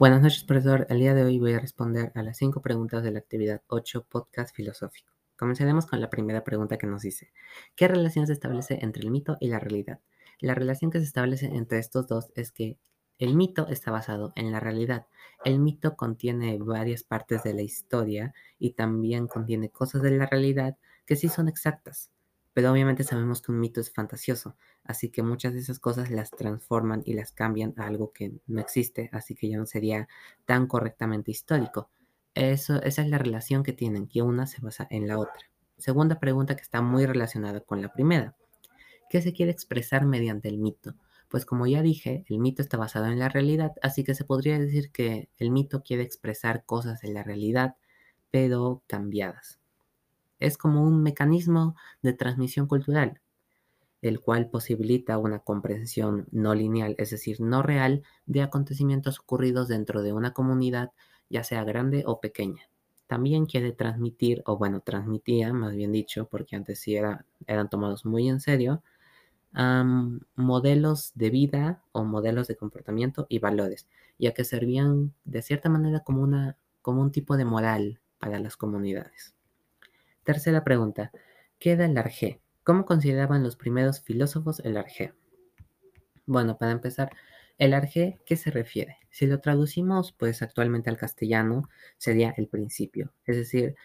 Buenas noches, profesor. El día de hoy voy a responder a las cinco preguntas de la actividad 8 Podcast Filosófico. Comenzaremos con la primera pregunta que nos dice, ¿qué relación se establece entre el mito y la realidad? La relación que se establece entre estos dos es que el mito está basado en la realidad. El mito contiene varias partes de la historia y también contiene cosas de la realidad que sí son exactas. Pero obviamente sabemos que un mito es fantasioso, así que muchas de esas cosas las transforman y las cambian a algo que no existe, así que ya no sería tan correctamente histórico. Eso, esa es la relación que tienen, que una se basa en la otra. Segunda pregunta que está muy relacionada con la primera. ¿Qué se quiere expresar mediante el mito? Pues como ya dije, el mito está basado en la realidad, así que se podría decir que el mito quiere expresar cosas de la realidad, pero cambiadas. Es como un mecanismo de transmisión cultural, el cual posibilita una comprensión no lineal, es decir, no real, de acontecimientos ocurridos dentro de una comunidad, ya sea grande o pequeña. También quiere transmitir, o bueno, transmitía, más bien dicho, porque antes sí eran tomados muy en serio, modelos de vida o modelos de comportamiento y valores, ya que servían de cierta manera como, una, como un tipo de moral para las comunidades. Tercera pregunta, ¿qué era el arjé? ¿Cómo consideraban los primeros filósofos el arjé? Bueno, para empezar, el arjé, ¿qué se refiere? Si lo traducimos pues actualmente al castellano, sería el principio, es decir,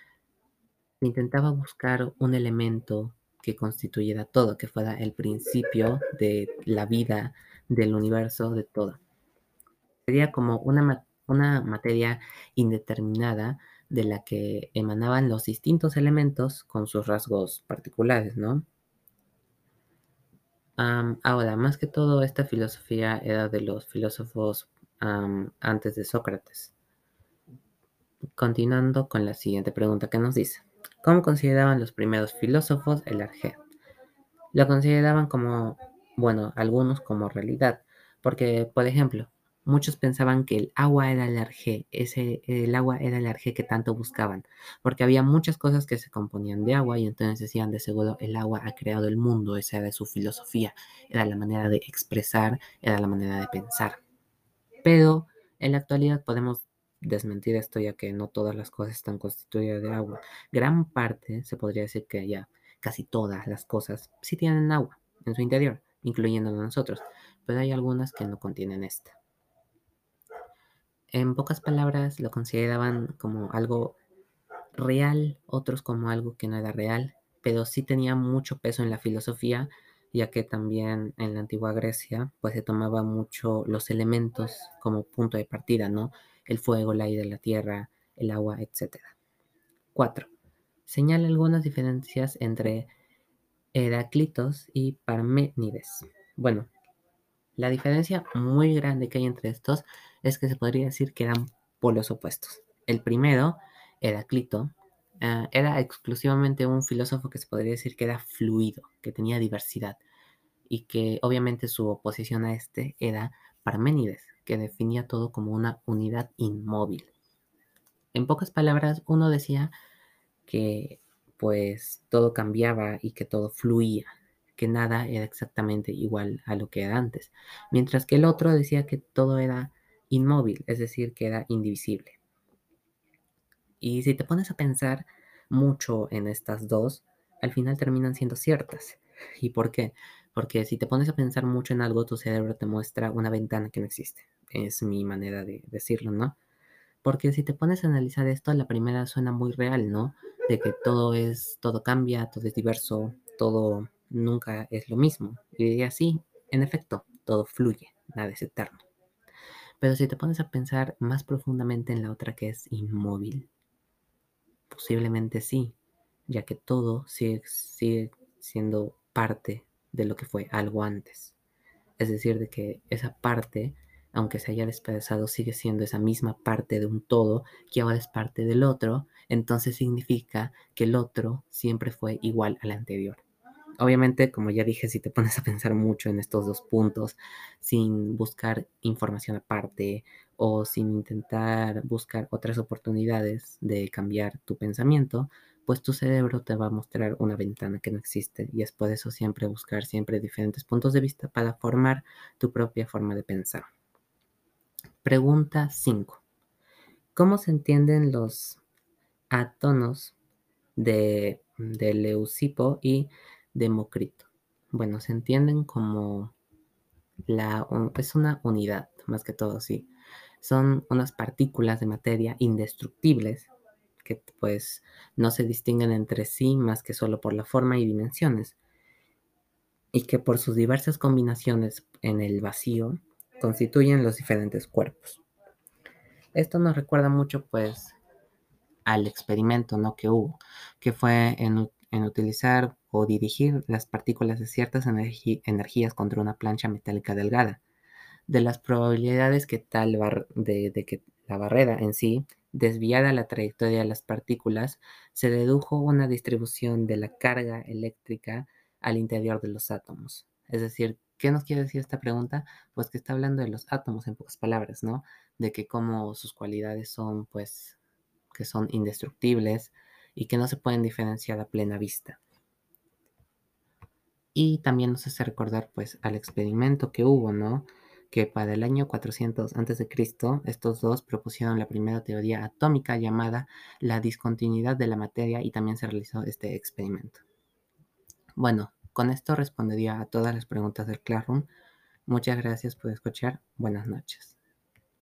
intentaba buscar un elemento que constituyera todo, que fuera el principio de la vida, del universo, de todo. Sería como una, una materia indeterminada de la que emanaban los distintos elementos con sus rasgos particulares, ¿no? ahora, más que todo, esta filosofía era de los filósofos antes de Sócrates. Continuando con la siguiente pregunta que nos dice. ¿Cómo consideraban los primeros filósofos el arjé? Lo consideraban como, bueno, algunos como realidad, porque, por ejemplo, muchos pensaban que el agua era el arjé, ese, el agua era el arjé que tanto buscaban, porque había muchas cosas que se componían de agua y entonces decían de seguro el agua ha creado el mundo, esa era su filosofía, era la manera de expresar, era la manera de pensar. Pero en la actualidad podemos desmentir esto ya que no todas las cosas están constituidas de agua. Gran parte, se podría decir que ya casi todas las cosas sí tienen agua en su interior, incluyendo nosotros, pero hay algunas que no contienen esta. En pocas palabras, lo consideraban como algo real, otros como algo que no era real, pero sí tenía mucho peso en la filosofía, ya que también en la antigua Grecia, pues se tomaba mucho los elementos como punto de partida, ¿no? el fuego, el aire, la tierra, el agua, etc. 4. Señala algunas diferencias entre Heráclitos y Parménides. Bueno, la diferencia muy grande que hay entre estos es que se podría decir que eran polos opuestos. El primero, Heráclito, eh, era exclusivamente un filósofo que se podría decir que era fluido, que tenía diversidad y que obviamente su oposición a este era Parménides, que definía todo como una unidad inmóvil. En pocas palabras, uno decía que pues todo cambiaba y que todo fluía, que nada era exactamente igual a lo que era antes, mientras que el otro decía que todo era inmóvil, es decir, que era indivisible. Y si te pones a pensar mucho en estas dos, al final terminan siendo ciertas. ¿Y por qué? Porque si te pones a pensar mucho en algo, tu cerebro te muestra una ventana que no existe es mi manera de decirlo, ¿no? Porque si te pones a analizar esto, la primera suena muy real, ¿no? De que todo es, todo cambia, todo es diverso, todo nunca es lo mismo. Y diría, sí, en efecto, todo fluye, nada es eterno. Pero si te pones a pensar más profundamente en la otra que es inmóvil, posiblemente sí, ya que todo sigue, sigue siendo parte de lo que fue algo antes. Es decir, de que esa parte aunque se haya despedazado, sigue siendo esa misma parte de un todo que ahora es parte del otro, entonces significa que el otro siempre fue igual al anterior. Obviamente, como ya dije, si te pones a pensar mucho en estos dos puntos, sin buscar información aparte o sin intentar buscar otras oportunidades de cambiar tu pensamiento, pues tu cerebro te va a mostrar una ventana que no existe y es por eso siempre buscar siempre diferentes puntos de vista para formar tu propia forma de pensar. Pregunta 5. ¿Cómo se entienden los átonos de, de Leucipo y Demócrito? Bueno, se entienden como la, es una unidad, más que todo, sí. Son unas partículas de materia indestructibles que pues no se distinguen entre sí más que solo por la forma y dimensiones y que por sus diversas combinaciones en el vacío constituyen los diferentes cuerpos. Esto nos recuerda mucho pues al experimento ¿no? que hubo, que fue en, utilizar o dirigir las partículas de ciertas energías contra una plancha metálica delgada. De las probabilidades que tal de, de que la barrera en sí desviara la trayectoria de las partículas, se dedujo una distribución de la carga eléctrica al interior de los átomos. Es decir, ¿qué nos quiere decir esta pregunta? Pues que está hablando de los átomos en pocas palabras, ¿no? De que como sus cualidades son, pues, que son indestructibles y que no se pueden diferenciar a plena vista. Y también nos hace recordar, pues, al experimento que hubo, ¿no? Que para el año 400 a.C., estos dos propusieron la primera teoría atómica llamada la discontinuidad de la materia y también se realizó este experimento. Bueno, con esto respondería a todas las preguntas del Classroom. Muchas gracias por escuchar. Buenas noches.